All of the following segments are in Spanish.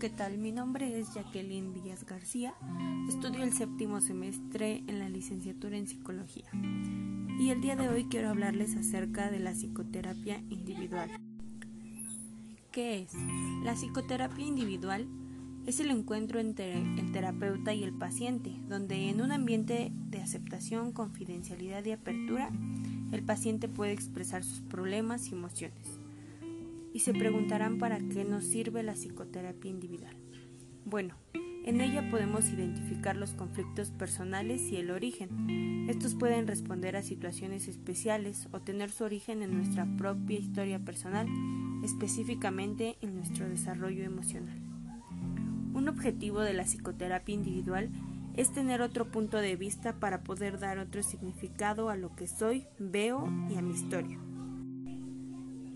¿qué tal? Mi nombre es Jacqueline Díaz García. Estudio el séptimo semestre en la licenciatura en psicología. Y el día de hoy quiero hablarles acerca de la psicoterapia individual. ¿Qué es? La psicoterapia individual es el encuentro entre el terapeuta y el paciente, donde en un ambiente de aceptación, confidencialidad y apertura, el paciente puede expresar sus problemas y emociones y se preguntarán para qué nos sirve la psicoterapia individual. Bueno, en ella podemos identificar los conflictos personales y el origen. Estos pueden responder a situaciones especiales o tener su origen en nuestra propia historia personal, específicamente en nuestro desarrollo emocional. Un objetivo de la psicoterapia individual es tener otro punto de vista para poder dar otro significado a lo que soy, veo y a mi historia.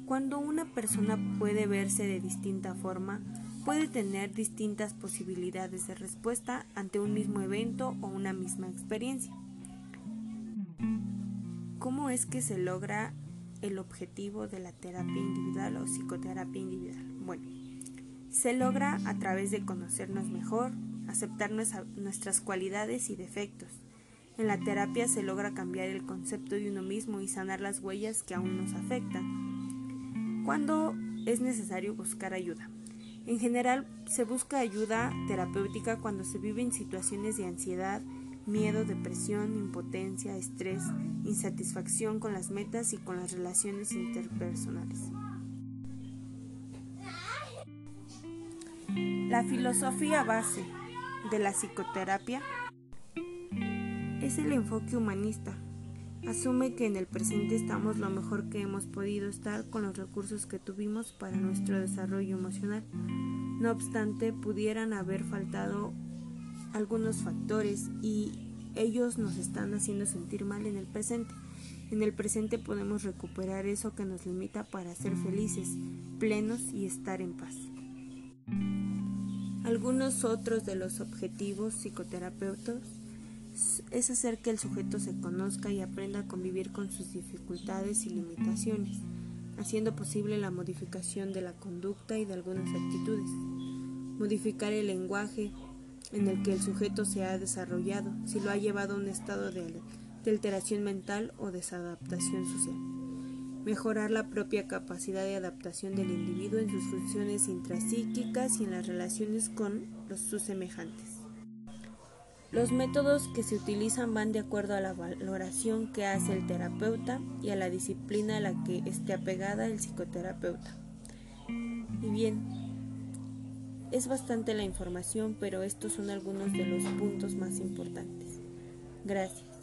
Cuando una persona puede verse de distinta forma, puede tener distintas posibilidades de respuesta ante un mismo evento o una misma experiencia. ¿Cómo es que se logra el objetivo de la terapia individual o psicoterapia individual? Bueno, se logra a través de conocernos mejor, aceptar nuestras cualidades y defectos. En la terapia se logra cambiar el concepto de uno mismo y sanar las huellas que aún nos afectan. ¿Cuándo es necesario buscar ayuda? En general, se busca ayuda terapéutica cuando se viven situaciones de ansiedad, miedo, depresión, impotencia, estrés, insatisfacción con las metas y con las relaciones interpersonales. La filosofía base de la psicoterapia es el enfoque humanista, Asume que en el presente estamos lo mejor que hemos podido estar con los recursos que tuvimos para nuestro desarrollo emocional. No obstante, pudieran haber faltado algunos factores y ellos nos están haciendo sentir mal en el presente. En el presente podemos recuperar eso que nos limita para ser felices, plenos y estar en paz. Algunos otros de los objetivos psicoterapeutas es hacer que el sujeto se conozca y aprenda a convivir con sus dificultades y limitaciones, haciendo posible la modificación de la conducta y de algunas actitudes. Modificar el lenguaje en el que el sujeto se ha desarrollado, si lo ha llevado a un estado de, alteración mental o desadaptación social. Mejorar la propia capacidad de adaptación del individuo en sus funciones intrapsíquicas y en las relaciones con los, sus semejantes. Los métodos que se utilizan van de acuerdo a la valoración que hace el terapeuta y a la disciplina a la que esté apegada el psicoterapeuta. Y bien, es bastante la información, pero estos son algunos de los puntos más importantes. Gracias.